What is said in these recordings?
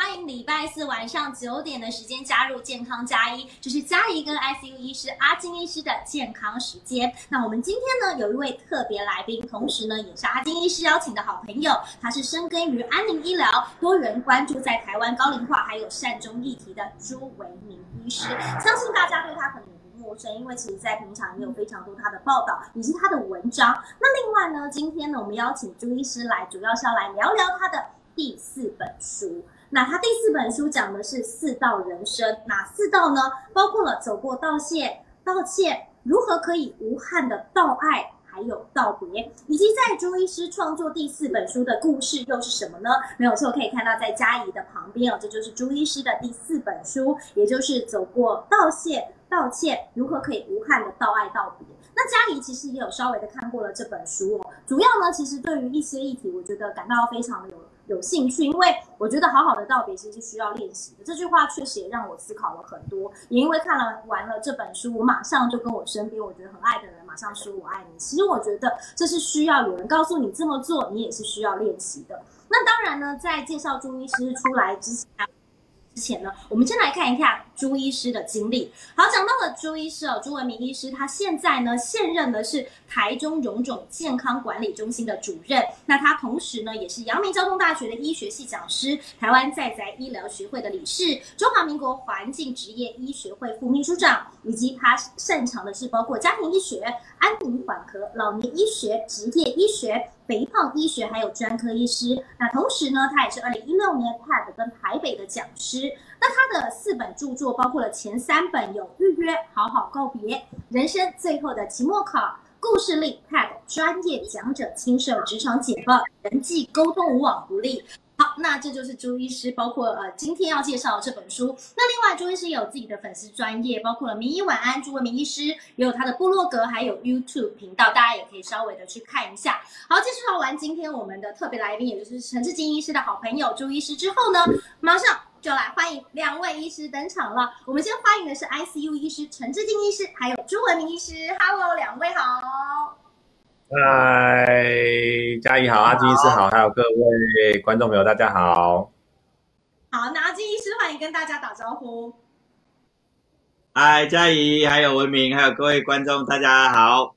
欢迎礼拜四晚上九点的时间加入健康加一，就是嘉怡跟 ICU 医师阿金医师的健康时间。那我们今天呢有一位特别来宾，同时呢也是阿金医师邀请的好朋友，他是深耕于安宁医疗、多元关注在台湾高龄化还有善终议题的朱维明医师。相信大家对他可能不。陌生，因为其实，在平常也有非常多他的报道以及他的文章。那另外呢，今天呢，我们邀请朱医师来，主要是要来聊聊他的第四本书。那他第四本书讲的是四道人生，哪四道呢？包括了走过道谢、道歉，如何可以无憾的道爱，还有道别，以及在朱医师创作第四本书的故事又是什么呢？没有错，可以看到在嘉怡的旁边哦，这就是朱医师的第四本书，也就是走过道谢。道歉如何可以无憾的道爱道别？那嘉怡其实也有稍微的看过了这本书哦。主要呢，其实对于一些议题，我觉得感到非常的有有兴趣，因为我觉得好好的道别其实是需要练习的。这句话确实也让我思考了很多。也因为看了完了这本书，我马上就跟我身边我觉得很爱的人马上说我爱你。其实我觉得这是需要有人告诉你这么做，你也是需要练习的。那当然呢，在介绍中医师出来之前。之前呢，我们先来看一下朱医师的经历。好，讲到了朱医师哦，朱文明医师，他现在呢现任的是台中荣总健康管理中心的主任。那他同时呢也是阳明交通大学的医学系讲师，台湾在宅医疗学会的理事，中华民国环境职业医学会副秘书长，以及他擅长的是包括家庭医学、安宁缓和、老年医学、职业医学。肥胖医学还有专科医师，那同时呢，他也是二零一六年 TED 跟台北的讲师。那他的四本著作包括了前三本有《预约好好告别》、《人生最后的期末考》、《故事力 TED 专业讲者亲授职场解放》、《人际沟通无往不利》。那这就是朱医师，包括呃今天要介绍的这本书。那另外，朱医师也有自己的粉丝专业，包括了名医晚安朱文明医师，也有他的部落格，还有 YouTube 频道，大家也可以稍微的去看一下。好，介绍完今天我们的特别来宾，也就是陈志金医师的好朋友朱医师之后呢，马上就来欢迎两位医师登场了。我们先欢迎的是 ICU 医师陈志金医师，还有朱文明医师。Hello，两位好。嗨，嘉怡好，阿金医师好，还有各位观众朋友，大家好。好，那阿金医师欢迎跟大家打招呼。嗨，嘉怡，还有文明，还有各位观众，大家好。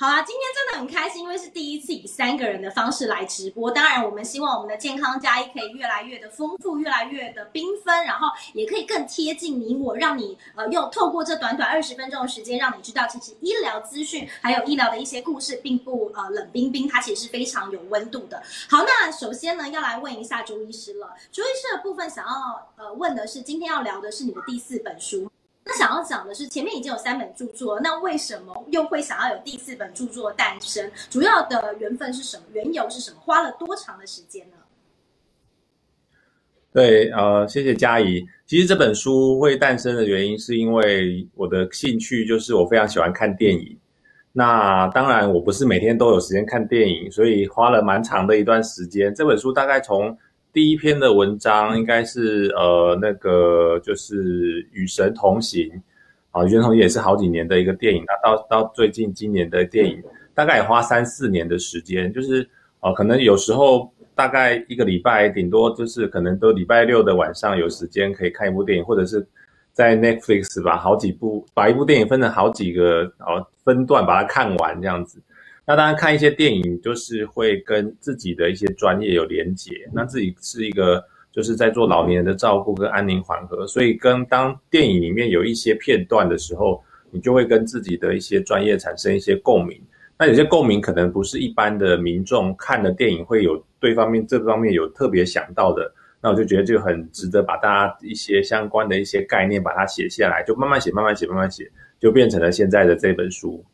好啦，今天真的很开心，因为是第一次以三个人的方式来直播。当然，我们希望我们的健康加一可以越来越的丰富，越来越的缤纷，然后也可以更贴近你我，让你呃用透过这短短二十分钟的时间，让你知道其实医疗资讯还有医疗的一些故事，并不呃冷冰冰，它其实是非常有温度的。好，那首先呢，要来问一下朱医师了。朱医师的部分想要呃问的是，今天要聊的是你的第四本书。那想要讲的是，前面已经有三本著作，那为什么又会想要有第四本著作诞生？主要的缘分是什么？缘由是什么？花了多长的时间呢？对，呃，谢谢嘉怡。其实这本书会诞生的原因，是因为我的兴趣就是我非常喜欢看电影。那当然，我不是每天都有时间看电影，所以花了蛮长的一段时间。这本书大概从第一篇的文章应该是呃那个就是与神同行，啊与神同行也是好几年的一个电影，那到到最近今年的电影大概也花三四年的时间，就是呃可能有时候大概一个礼拜顶多就是可能都礼拜六的晚上有时间可以看一部电影，或者是在 Netflix 把好几部把一部电影分成好几个呃分段把它看完这样子。那当然看一些电影，就是会跟自己的一些专业有连结。那自己是一个就是在做老年人的照顾跟安宁缓和，所以跟当电影里面有一些片段的时候，你就会跟自己的一些专业产生一些共鸣。那有些共鸣可能不是一般的民众看的电影会有对方面这方面有特别想到的，那我就觉得就很值得把大家一些相关的一些概念把它写下来，就慢慢写，慢慢写，慢慢写，就变成了现在的这本书。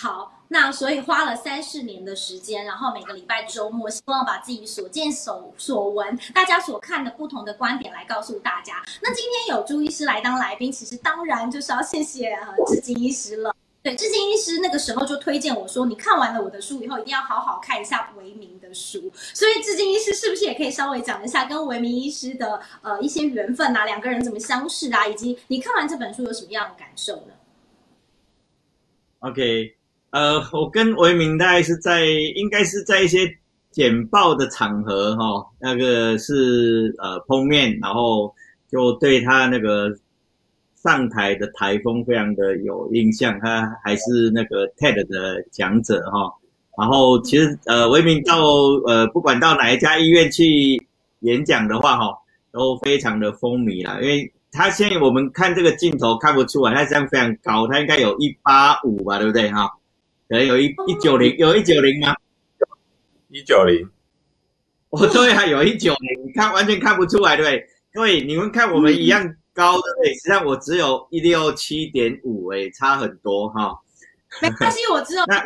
好，那所以花了三四年的时间，然后每个礼拜周末，希望把自己所见所所闻，大家所看的不同的观点来告诉大家。那今天有朱医师来当来宾，其实当然就是要谢谢呃志金医师了。对，志金医师那个时候就推荐我说，你看完了我的书以后，一定要好好看一下维明的书。所以志金医师是不是也可以稍微讲一下跟维明医师的呃一些缘分啊，两个人怎么相识啊，以及你看完这本书有什么样的感受呢？OK。呃，我跟维明大概是在应该是在一些简报的场合哈，那个是呃封面，然后就对他那个上台的台风非常的有印象，他还是那个 TED 的讲者哈。然后其实呃，维明到呃不管到哪一家医院去演讲的话哈，都非常的风靡啦，因为他现在我们看这个镜头看不出来，他这样非常高，他应该有一八五吧，对不对哈？可能有一一九零，有一九零吗？一九零，哦，对啊，有一九零，你看完全看不出来，对不对？对，你们看我们一样高，对不对？实际上我只有一六七点五，哎，差很多哈。没关系，我只有那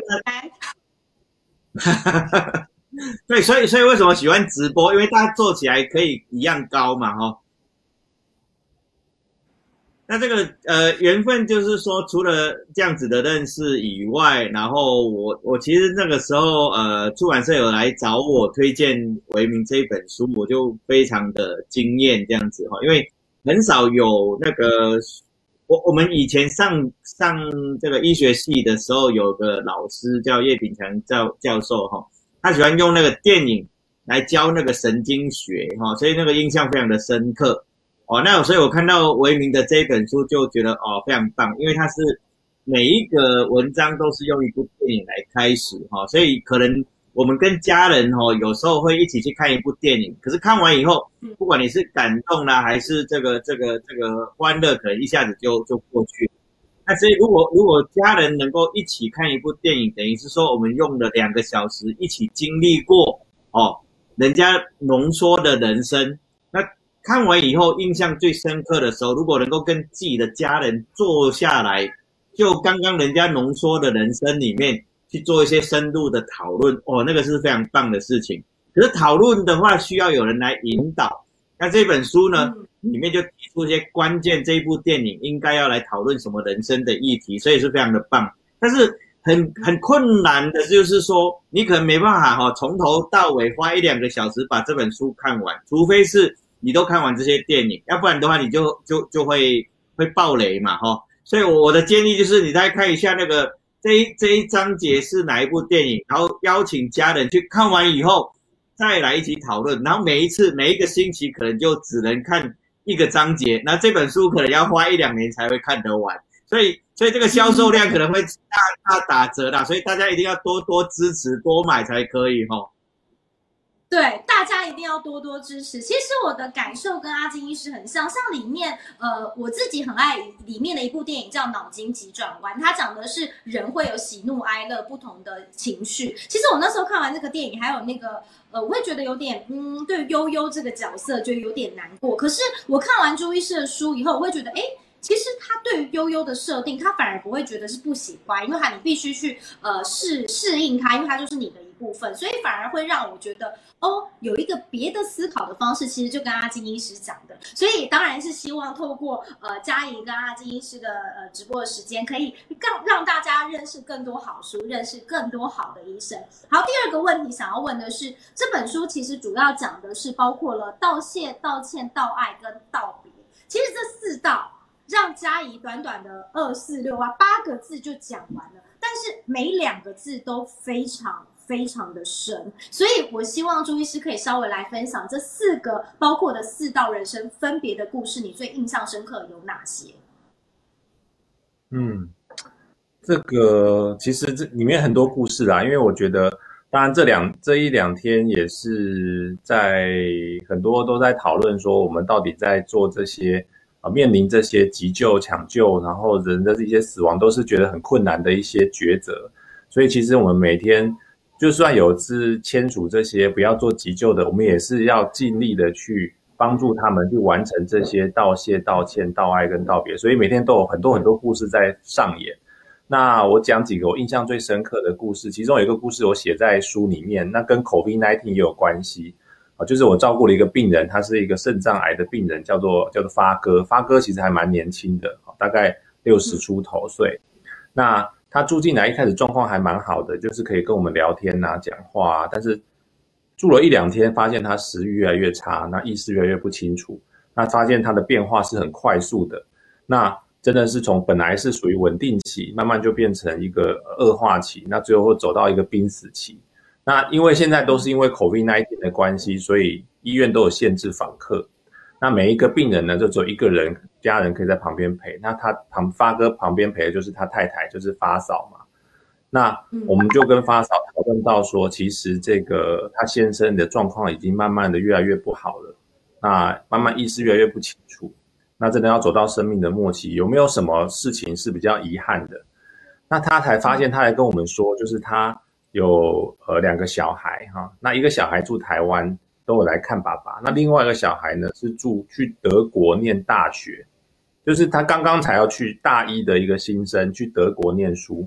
那。对，所以所以为什么喜欢直播？因为大家做起来可以一样高嘛，哈。那这个呃缘分就是说，除了这样子的认识以外，然后我我其实那个时候呃出版社有来找我推荐维明这一本书，我就非常的惊艳这样子哈，因为很少有那个我我们以前上上这个医学系的时候，有个老师叫叶秉强教教授哈，他喜欢用那个电影来教那个神经学哈，所以那个印象非常的深刻。哦，那所以我看到维明的这一本书就觉得哦非常棒，因为它是每一个文章都是用一部电影来开始哈，所以可能我们跟家人哈有时候会一起去看一部电影，可是看完以后，不管你是感动啦还是这个这个这个欢乐，可能一下子就就过去。那所以如果如果家人能够一起看一部电影，等于是说我们用了两个小时一起经历过哦，人家浓缩的人生。看完以后，印象最深刻的时候，如果能够跟自己的家人坐下来，就刚刚人家浓缩的人生里面去做一些深度的讨论，哦，那个是非常棒的事情。可是讨论的话，需要有人来引导。那这本书呢，里面就提出一些关键，这一部电影应该要来讨论什么人生的议题，所以是非常的棒。但是很很困难的就是说，你可能没办法哈，从头到尾花一两个小时把这本书看完，除非是。你都看完这些电影，要不然的话你就就就会会爆雷嘛，哈。所以我的建议就是，你再看一下那个这一这一章节是哪一部电影，然后邀请家人去看完以后，再来一起讨论。然后每一次每一个星期可能就只能看一个章节，那这本书可能要花一两年才会看得完。所以所以这个销售量可能会大大打折的，所以大家一定要多多支持多买才可以，哈。对，大家一定要多多支持。其实我的感受跟阿金医师很像，像里面，呃，我自己很爱里面的一部电影叫《脑筋急转弯》，它讲的是人会有喜怒哀乐不同的情绪。其实我那时候看完这个电影，还有那个，呃，我会觉得有点，嗯，对悠悠这个角色就有点难过。可是我看完朱医师的书以后，我会觉得，哎。其实他对于悠悠的设定，他反而不会觉得是不喜欢，因为他你必须去呃适适应他，因为他就是你的部分，所以反而会让我觉得哦，有一个别的思考的方式，其实就跟阿金医师讲的，所以当然是希望透过呃嘉怡跟阿金医师的呃直播的时间，可以让让大家认识更多好书，认识更多好的医生。好，第二个问题想要问的是，这本书其实主要讲的是包括了道谢、道歉、道爱跟道别，其实这四道。让嘉怡短短的二四六啊八个字就讲完了，但是每两个字都非常非常的深，所以我希望朱医师可以稍微来分享这四个包括的四道人生分别的故事，你最印象深刻有哪些？嗯，这个其实这里面很多故事啦，因为我觉得，当然这两这一两天也是在很多都在讨论说，我们到底在做这些。啊，面临这些急救、抢救，然后人的这些死亡，都是觉得很困难的一些抉择。所以，其实我们每天就算有是签署这些不要做急救的，我们也是要尽力的去帮助他们去完成这些道谢、道歉、道爱跟道别。所以每天都有很多很多故事在上演。那我讲几个我印象最深刻的故事，其中有一个故事我写在书里面，那跟 COVID-19 也有关系啊。就是我照顾了一个病人，他是一个肾脏癌的病人，叫做叫做发哥。发哥其实还蛮年轻的，大概六十出头岁。那他住进来一开始状况还蛮好的，就是可以跟我们聊天呐、讲话。但是住了一两天，发现他食欲越来越差，那意识越来越不清楚。那发现他的变化是很快速的。那真的是从本来是属于稳定期，慢慢就变成一个恶化期，那最后走到一个濒死期。那因为现在都是因为 COVID-19 的关系，所以医院都有限制访客。那每一个病人呢，就只有一个人家人可以在旁边陪。那他旁发哥旁边陪的就是他太太，就是发嫂嘛。那我们就跟发嫂讨论到说，其实这个他先生的状况已经慢慢的越来越不好了，那慢慢意识越来越不清楚。那真的要走到生命的末期，有没有什么事情是比较遗憾的？那他才发现，他来跟我们说，就是他有呃两个小孩哈，那一个小孩住台湾。都有来看爸爸。那另外一个小孩呢，是住去德国念大学，就是他刚刚才要去大一的一个新生去德国念书。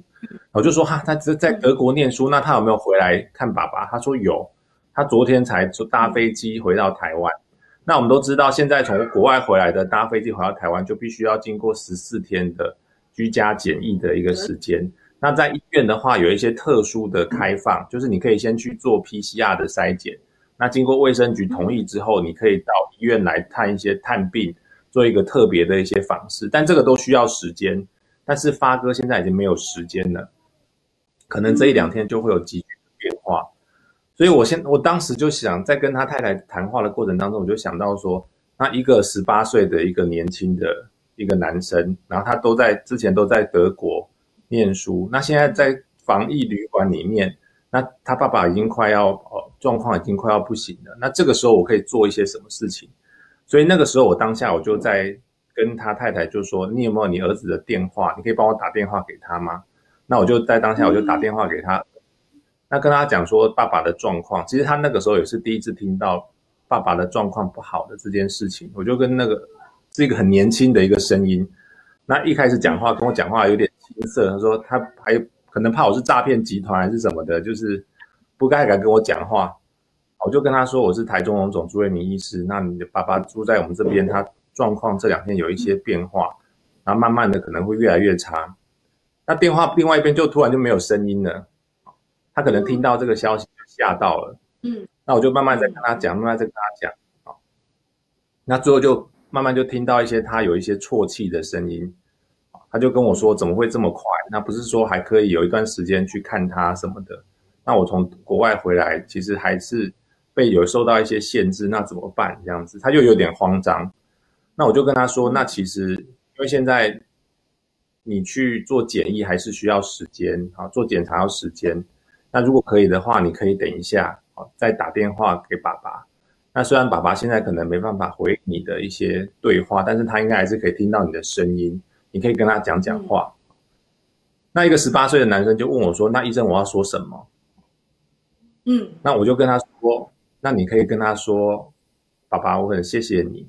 我就说哈，他在在德国念书，那他有没有回来看爸爸？他说有，他昨天才坐搭飞机回到台湾。那我们都知道，现在从国外回来的搭飞机回到台湾，就必须要经过十四天的居家检疫的一个时间。那在医院的话，有一些特殊的开放，就是你可以先去做 PCR 的筛检。那经过卫生局同意之后，你可以到医院来探一些探病，做一个特别的一些访视，但这个都需要时间。但是发哥现在已经没有时间了，可能这一两天就会有急剧的变化。所以我现我当时就想，在跟他太太谈话的过程当中，我就想到说，那一个十八岁的一个年轻的一个男生，然后他都在之前都在德国念书，那现在在防疫旅馆里面。那他爸爸已经快要呃状况已经快要不行了。那这个时候我可以做一些什么事情？所以那个时候我当下我就在跟他太太就说：“你有没有你儿子的电话？你可以帮我打电话给他吗？”那我就在当下我就打电话给他，那跟他讲说爸爸的状况。其实他那个时候也是第一次听到爸爸的状况不好的这件事情。我就跟那个是一个很年轻的一个声音。那一开始讲话跟我讲话有点青涩，他说他还。可能怕我是诈骗集团还是什么的，就是不该敢跟我讲话。我就跟他说我是台中荣总朱瑞明医师，那你的爸爸住在我们这边，他状况这两天有一些变化，然后慢慢的可能会越来越差。那电话另外一边就突然就没有声音了，他可能听到这个消息吓到了。嗯，那我就慢慢在跟他讲，慢慢在跟他讲。好，那最后就慢慢就听到一些他有一些啜泣的声音。他就跟我说：“怎么会这么快？那不是说还可以有一段时间去看他什么的？那我从国外回来，其实还是被有受到一些限制，那怎么办？这样子，他就有点慌张。那我就跟他说：，那其实因为现在你去做检疫还是需要时间啊，做检查要时间。那如果可以的话，你可以等一下啊，再打电话给爸爸。那虽然爸爸现在可能没办法回你的一些对话，但是他应该还是可以听到你的声音。”你可以跟他讲讲话。那一个十八岁的男生就问我说：“那医生，我要说什么？”嗯，那我就跟他说：“那你可以跟他说，爸爸，我很谢谢你，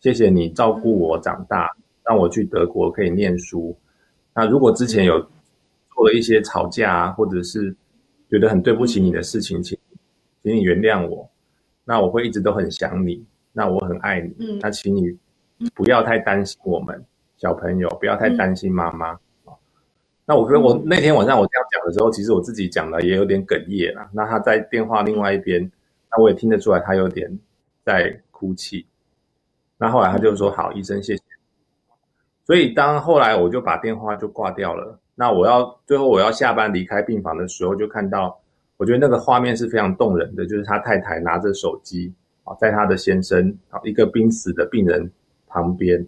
谢谢你照顾我长大，让我去德国可以念书。那如果之前有做了一些吵架啊，或者是觉得很对不起你的事情，请请你原谅我。那我会一直都很想你，那我很爱你。那请你不要太担心我们。”小朋友不要太担心妈妈那我跟我那天晚上我这样讲的时候，其实我自己讲的也有点哽咽了。那他在电话另外一边，那我也听得出来他有点在哭泣。那后来他就说：“好，医生，谢谢。”所以当后来我就把电话就挂掉了。那我要最后我要下班离开病房的时候，就看到我觉得那个画面是非常动人的，就是他太太拿着手机啊，在他的先生啊一个濒死的病人旁边。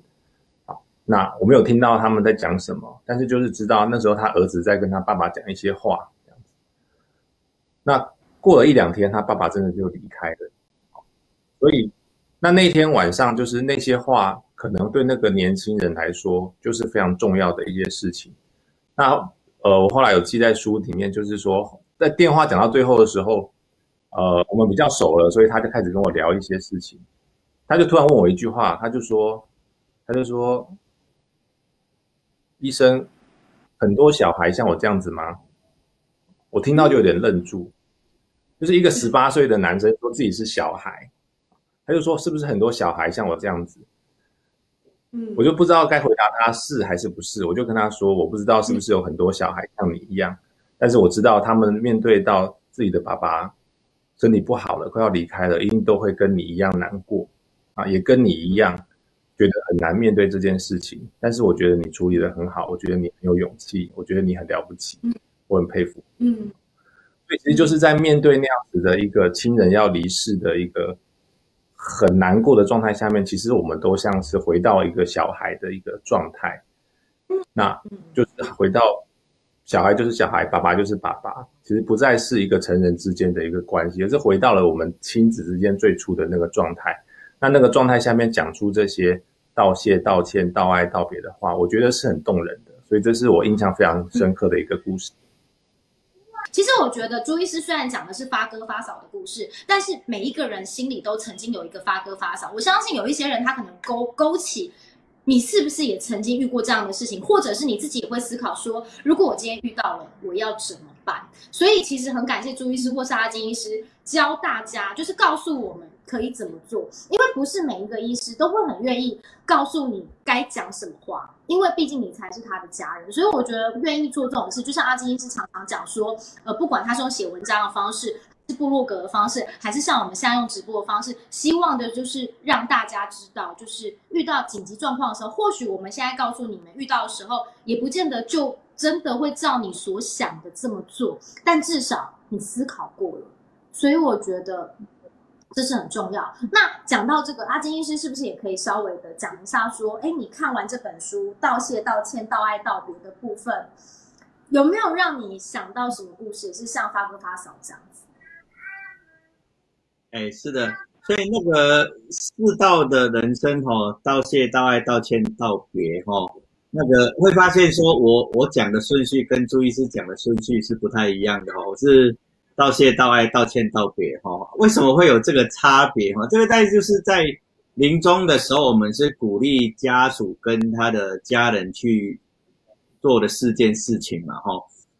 那我没有听到他们在讲什么，但是就是知道那时候他儿子在跟他爸爸讲一些话，这样子。那过了一两天，他爸爸真的就离开了。所以，那那天晚上就是那些话，可能对那个年轻人来说，就是非常重要的一些事情。那呃，我后来有记在书里面，就是说在电话讲到最后的时候，呃，我们比较熟了，所以他就开始跟我聊一些事情。他就突然问我一句话，他就说，他就说。医生，很多小孩像我这样子吗？我听到就有点愣住，就是一个十八岁的男生说自己是小孩，他就说是不是很多小孩像我这样子？嗯，我就不知道该回答他是还是不是，我就跟他说我不知道是不是有很多小孩像你一样，但是我知道他们面对到自己的爸爸身体不好了，快要离开了，一定都会跟你一样难过啊，也跟你一样。觉得很难面对这件事情，但是我觉得你处理的很好，我觉得你很有勇气，我觉得你很了不起，我很佩服。嗯，所以其实就是在面对那样子的一个亲人要离世的一个很难过的状态下面，其实我们都像是回到一个小孩的一个状态，那就是回到小孩就是小孩，爸爸就是爸爸，其实不再是一个成人之间的一个关系，而是回到了我们亲子之间最初的那个状态。那那个状态下面讲出这些道谢、道歉、道爱、道别的话，我觉得是很动人的，所以这是我印象非常深刻的一个故事。其实我觉得朱医师虽然讲的是发哥发嫂的故事，但是每一个人心里都曾经有一个发哥发嫂。我相信有一些人他可能勾勾起，你是不是也曾经遇过这样的事情，或者是你自己也会思考说，如果我今天遇到了，我要怎么办？所以其实很感谢朱医师或是阿金医师教大家，就是告诉我们。可以怎么做？因为不是每一个医师都会很愿意告诉你该讲什么话，因为毕竟你才是他的家人。所以我觉得愿意做这种事，就像阿金医师常常讲说，呃，不管他是用写文章的方式，是部落格的方式，还是像我们现在用直播的方式，希望的就是让大家知道，就是遇到紧急状况的时候，或许我们现在告诉你们，遇到的时候也不见得就真的会照你所想的这么做，但至少你思考过了。所以我觉得。这是很重要。那讲到这个，阿金医师是不是也可以稍微的讲一下，说，哎，你看完这本书，道谢、道歉、道爱、道别的部分，有没有让你想到什么故事？是像发哥发嫂这样子？哎，是的。所以那个四道的人生，哈，道谢、道爱、道歉、道别，哈，那个会发现说，我我讲的顺序跟朱医师讲的顺序是不太一样的，哈，我是。道谢、道爱、道歉、道别，哈，为什么会有这个差别？哈，这个在就是在临终的时候，我们是鼓励家属跟他的家人去做的四件事情嘛，哈。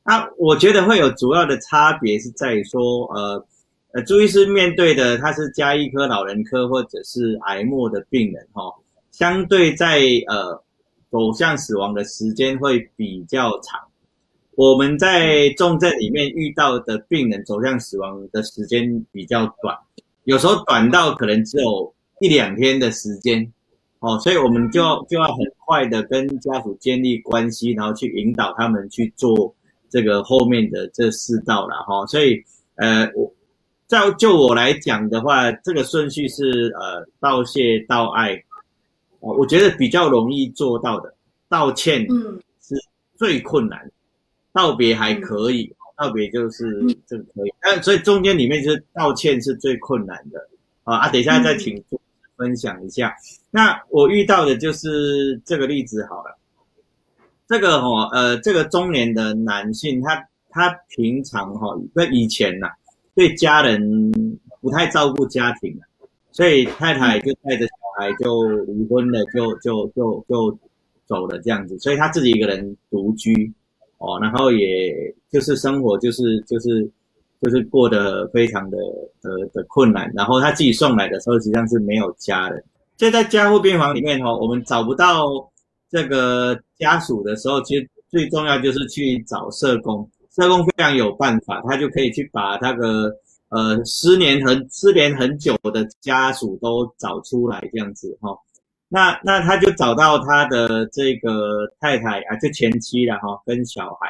那我觉得会有主要的差别是在于说，呃，呃，朱医师面对的他是加医科、老人科或者是癌末的病人，哈，相对在呃走向死亡的时间会比较长。我们在重症里面遇到的病人走向死亡的时间比较短，有时候短到可能只有一两天的时间，哦，所以我们就就要很快的跟家属建立关系，然后去引导他们去做这个后面的这四道了哈。所以，呃，我照就我来讲的话，这个顺序是呃道谢道爱，哦，我觉得比较容易做到的，道歉嗯是最困难。道别还可以，道别就是这个可以，但所以中间里面就是道歉是最困难的啊啊！等一下再请分享一下。那我遇到的就是这个例子好了，这个哈呃这个中年的男性，他他平常哈在以前呐对家人不太照顾家庭，所以太太就带着小孩就离婚了，就就就就走了这样子，所以他自己一个人独居。哦，然后也就是生活就是就是就是过得非常的的的困难，然后他自己送来的时候实际上是没有家人，所以在加护病房里面哈，我们找不到这个家属的时候，其实最重要就是去找社工，社工非常有办法，他就可以去把那个呃失联很失联很久的家属都找出来这样子哈。那那他就找到他的这个太太啊，就前妻了哈，跟小孩，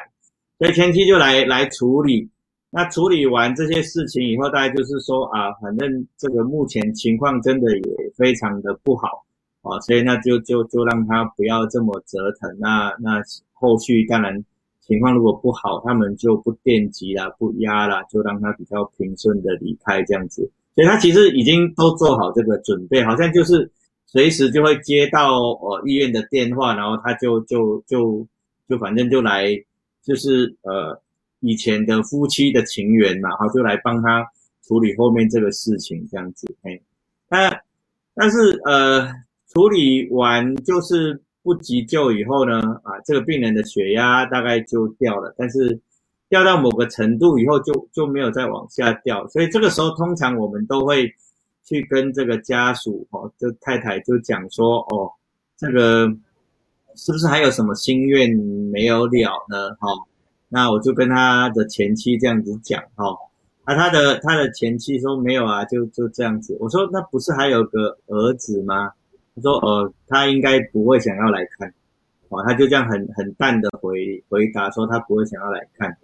所以前妻就来来处理。那处理完这些事情以后，大概就是说啊，反正这个目前情况真的也非常的不好啊，所以那就就就让他不要这么折腾。那那后续当然情况如果不好，他们就不电击啦，不压啦，就让他比较平顺的离开这样子。所以他其实已经都做好这个准备，好像就是。随时就会接到呃医院的电话，然后他就就就就反正就来，就是呃以前的夫妻的情缘嘛，哈，就来帮他处理后面这个事情这样子，嘿，但但是呃处理完就是不急救以后呢，啊这个病人的血压大概就掉了，但是掉到某个程度以后就就没有再往下掉，所以这个时候通常我们都会。去跟这个家属哦，这太太就讲说哦，这个是不是还有什么心愿没有了呢？哈，那我就跟他的前妻这样子讲哈，啊，他的他的前妻说没有啊，就就这样子。我说那不是还有个儿子吗？他说呃，他应该不会想要来看，哦，他就这样很很淡的回回答说他不会想要来看，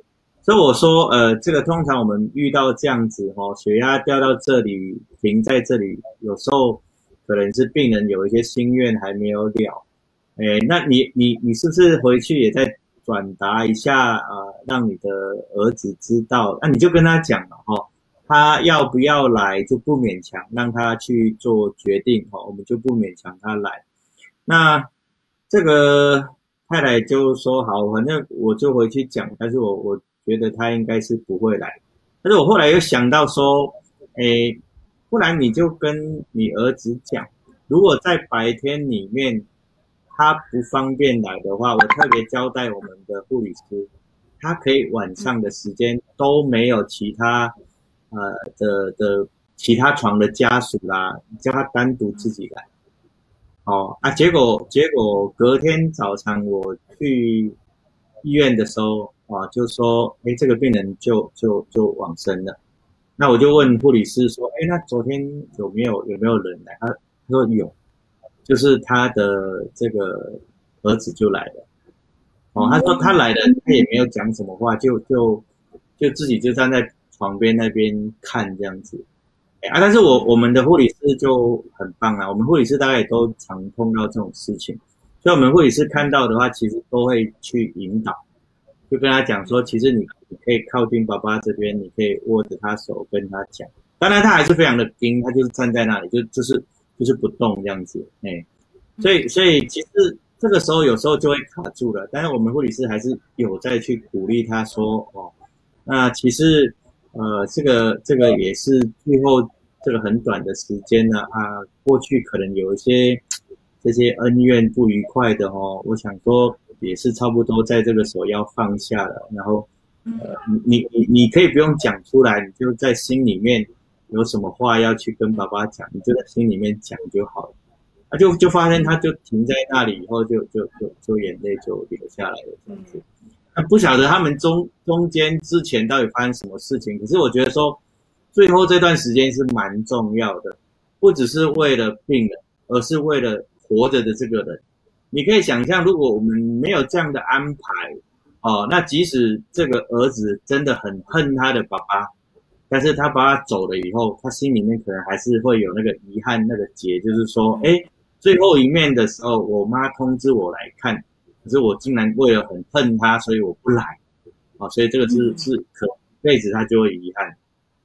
所以我说，呃，这个通常我们遇到这样子哦，血压掉到这里，停在这里，有时候可能是病人有一些心愿还没有了，哎，那你你你是不是回去也在转达一下啊，让你的儿子知道？那你就跟他讲了哈，他要不要来就不勉强，让他去做决定哈，我们就不勉强他来。那这个太太就说好，反正我就回去讲，但是我我。觉得他应该是不会来，但是我后来又想到说，诶，不然你就跟你儿子讲，如果在白天里面他不方便来的话，我特别交代我们的护理师，他可以晚上的时间都没有其他呃的的其他床的家属啦，叫他单独自己来。哦啊，结果结果隔天早上我去医院的时候。啊，就说，哎，这个病人就就就往生了。那我就问护理师说，哎，那昨天有没有有没有人来？他他说有，就是他的这个儿子就来了。哦，他说他来了，他也没有讲什么话，就就就自己就站在床边那边看这样子。啊，但是我我们的护理师就很棒啊，我们护理师大概也都常碰到这种事情，所以我们护理师看到的话，其实都会去引导。就跟他讲说，其实你你可以靠近爸爸这边，你可以握着他手跟他讲。当然他还是非常的冰，他就是站在那里，就就是就是不动这样子。哎，所以所以其实这个时候有时候就会卡住了。但是我们护理师还是有在去鼓励他说，哦，那其实呃这个这个也是最后这个很短的时间呢啊，过去可能有一些这些恩怨不愉快的哦，我想说。也是差不多在这个时候要放下了，然后，呃，你你你你可以不用讲出来，你就在心里面有什么话要去跟爸爸讲，你就在心里面讲就好了。啊，就就发现他就停在那里以后，就就就就眼泪就流下来了这样子。那不晓得他们中中间之前到底发生什么事情，可是我觉得说，最后这段时间是蛮重要的，不只是为了病人，而是为了活着的这个人。你可以想象，如果我们没有这样的安排，哦，那即使这个儿子真的很恨他的爸爸，但是他爸爸走了以后，他心里面可能还是会有那个遗憾，那个结，就是说，哎，最后一面的时候，我妈通知我来看，可是我竟然为了很恨他，所以我不来，哦，所以这个是是可辈子他就会遗憾，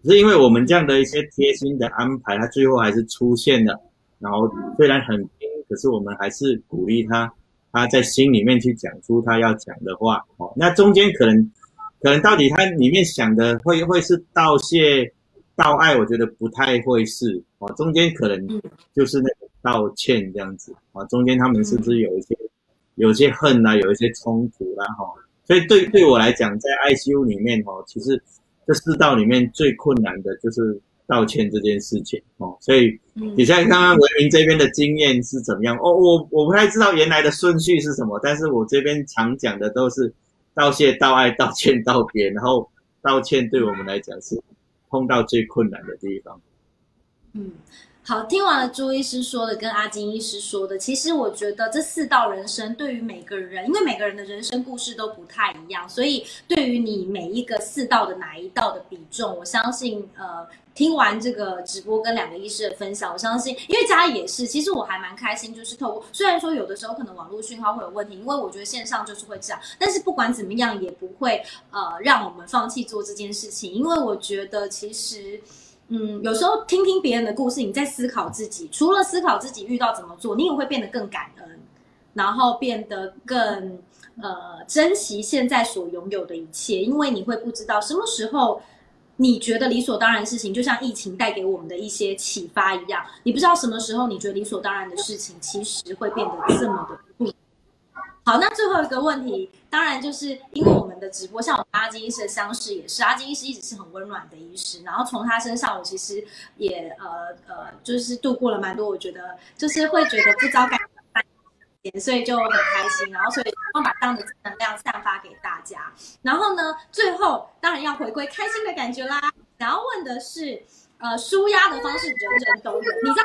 可是因为我们这样的一些贴心的安排，他最后还是出现了，然后虽然很。可是我们还是鼓励他，他在心里面去讲出他要讲的话。哦，那中间可能，可能到底他里面想的会会是道谢、道爱，我觉得不太会是。哦，中间可能就是那个道歉这样子。啊，中间他们是不是有一些有些恨啊，有一些冲突啦？哈，所以对对我来讲，在 ICU 里面，哦，其实这四道里面最困难的就是。道歉这件事情哦，所以你现在看看文明这边的经验是怎么样哦？我我不太知道原来的顺序是什么，但是我这边常讲的都是道谢、道爱、道歉、道别，然后道歉对我们来讲是碰到最困难的地方。嗯。好，听完了朱医师说的，跟阿金医师说的，其实我觉得这四道人生对于每个人，因为每个人的人生故事都不太一样，所以对于你每一个四道的哪一道的比重，我相信，呃，听完这个直播跟两个医师的分享，我相信，因为家也是，其实我还蛮开心，就是透过，虽然说有的时候可能网络讯号会有问题，因为我觉得线上就是会这样，但是不管怎么样，也不会呃让我们放弃做这件事情，因为我觉得其实。嗯，有时候听听别人的故事，你在思考自己。除了思考自己遇到怎么做，你也会变得更感恩，然后变得更呃珍惜现在所拥有的一切。因为你会不知道什么时候你觉得理所当然的事情，就像疫情带给我们的一些启发一样，你不知道什么时候你觉得理所当然的事情，其实会变得这么的不。好，那最后一个问题，当然就是因为我们的直播，像我们阿金医师的相识也是，阿金医师一直是很温暖的医师，然后从他身上，我其实也呃呃，就是度过了蛮多，我觉得就是会觉得不知道该所以就很开心，然后所以希望把这样的能量散发给大家。然后呢，最后当然要回归开心的感觉啦。想要问的是，呃，舒压的方式人人都有，你知道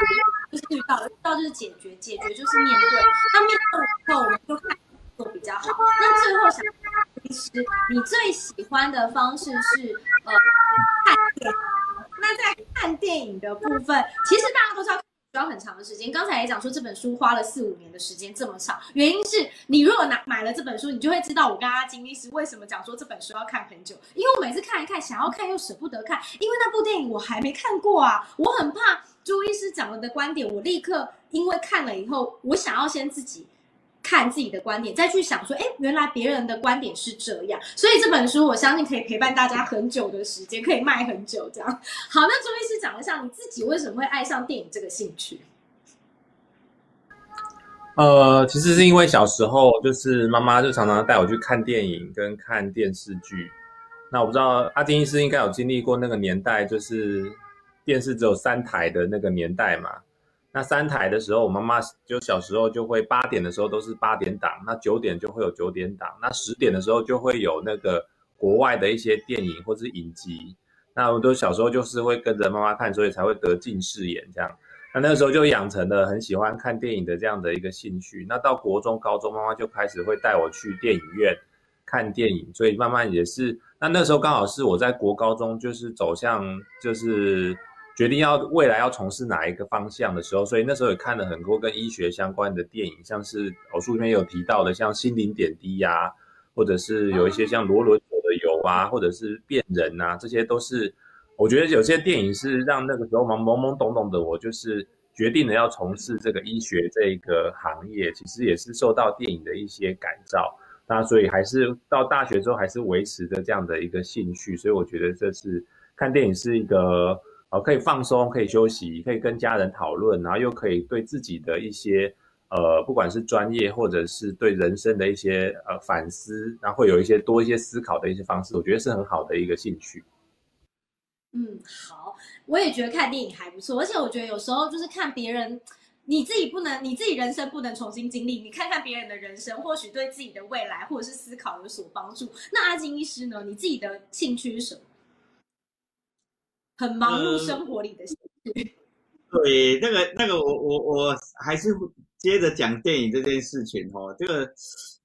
就是遇到，遇到就是解决，解决就是面对。那面对以后，我们就看。都比较好。那最后想，其实，你最喜欢的方式是呃看电影。那在看电影的部分，其实大家都知道需要很长的时间。刚才也讲说这本书花了四五年的时间，这么长，原因是你如果拿买了这本书，你就会知道我跟阿金医师为什么讲说这本书要看很久。因为我每次看一看，想要看又舍不得看，因为那部电影我还没看过啊，我很怕朱医师讲了的观点，我立刻因为看了以后，我想要先自己。看自己的观点，再去想说，哎，原来别人的观点是这样，所以这本书我相信可以陪伴大家很久的时间，可以卖很久这样。好，那朱医师讲一下你自己为什么会爱上电影这个兴趣？呃，其实是因为小时候就是妈妈就常常带我去看电影跟看电视剧。那我不知道阿金医师应该有经历过那个年代，就是电视只有三台的那个年代嘛。那三台的时候，我妈妈就小时候就会八点的时候都是八点档，那九点就会有九点档，那十点的时候就会有那个国外的一些电影或是影集。那我都小时候就是会跟着妈妈看，所以才会得近视眼这样。那那个时候就养成了很喜欢看电影的这样的一个兴趣。那到国中、高中，妈妈就开始会带我去电影院看电影，所以慢慢也是。那那时候刚好是我在国高中就是走向就是。决定要未来要从事哪一个方向的时候，所以那时候也看了很多跟医学相关的电影，像是我书里面有提到的，像《心灵点滴》呀，或者是有一些像《罗伦佐的油》啊，或者是《变人》呐，这些都是我觉得有些电影是让那个时候懵懵懵懂懂的我，就是决定了要从事这个医学这个行业，其实也是受到电影的一些感召，那所以还是到大学之后还是维持着这样的一个兴趣，所以我觉得这是看电影是一个。哦，可以放松，可以休息，可以跟家人讨论，然后又可以对自己的一些呃，不管是专业或者是对人生的一些呃反思，然后会有一些多一些思考的一些方式，我觉得是很好的一个兴趣。嗯，好，我也觉得看电影还不错，而且我觉得有时候就是看别人，你自己不能，你自己人生不能重新经历，你看看别人的人生，或许对自己的未来或者是思考有所帮助。那阿金医师呢？你自己的兴趣是什么？很忙碌生活里的兴趣。对，那个那个，我我我还是接着讲电影这件事情哦。这个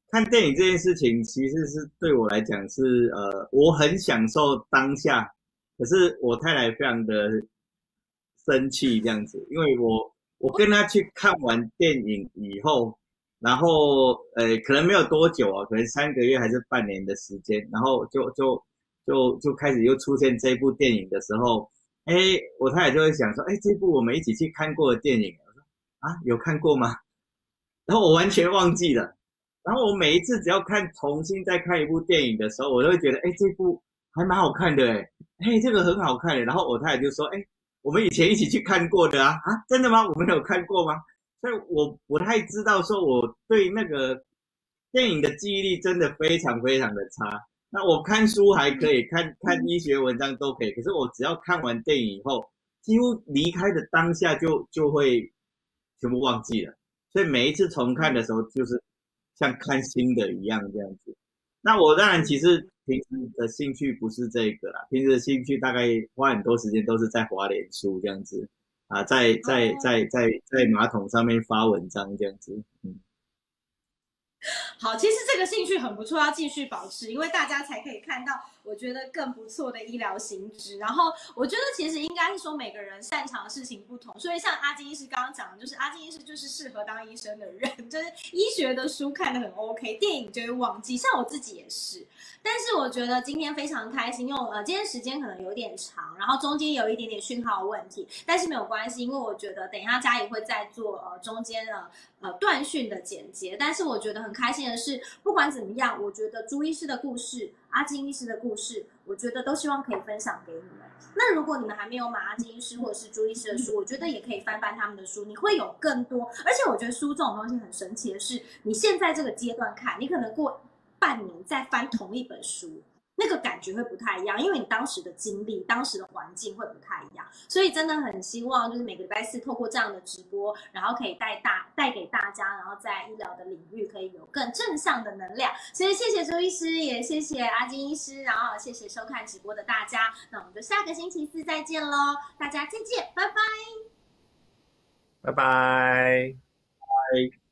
看电影这件事情，其实是对我来讲是呃，我很享受当下。可是我太太非常的生气这样子，因为我我跟她去看完电影以后，然后呃，可能没有多久啊，可能三个月还是半年的时间，然后就就。就就开始又出现这部电影的时候，哎，我太太就会想说，哎，这部我们一起去看过的电影，我说啊，有看过吗？然后我完全忘记了。然后我每一次只要看重新再看一部电影的时候，我都会觉得，哎，这部还蛮好看的，哎，哎，这个很好看。然后我太太就说，哎，我们以前一起去看过的啊，啊，真的吗？我们有看过吗？所以我不太知道，说我对那个电影的记忆力真的非常非常的差。那我看书还可以看看医学文章都可以，可是我只要看完电影以后，几乎离开的当下就就会全部忘记了。所以每一次重看的时候，就是像看新的一样这样子。那我当然其实平时的兴趣不是这个啦，平时的兴趣大概花很多时间都是在滑脸书这样子啊，在在在在在马桶上面发文章这样子，嗯。好，其实这个兴趣很不错，要继续保持，因为大家才可以看到。我觉得更不错的医疗行知，然后我觉得其实应该是说每个人擅长的事情不同，所以像阿金医师刚刚讲的，就是阿金医师就是适合当医生的人，就是医学的书看得很 OK，电影就会忘记，像我自己也是。但是我觉得今天非常开心，因为呃今天时间可能有点长，然后中间有一点点讯号问题，但是没有关系，因为我觉得等一下嘉怡会再做呃中间的呃断讯的剪接。但是我觉得很开心的是，不管怎么样，我觉得朱医师的故事。阿金医师的故事，我觉得都希望可以分享给你们。那如果你们还没有买阿金医师或者是朱医师的书，我觉得也可以翻翻他们的书，你会有更多。而且我觉得书这种东西很神奇的是，你现在这个阶段看，你可能过半年再翻同一本书。那个感觉会不太一样，因为你当时的经历、当时的环境会不太一样，所以真的很希望就是每个礼拜四透过这样的直播，然后可以带大带给大家，然后在医疗的领域可以有更正向的能量。所以谢谢周医师，也谢谢阿金医师，然后谢谢收看直播的大家。那我们就下个星期四再见喽，大家再见，拜拜，拜拜，拜。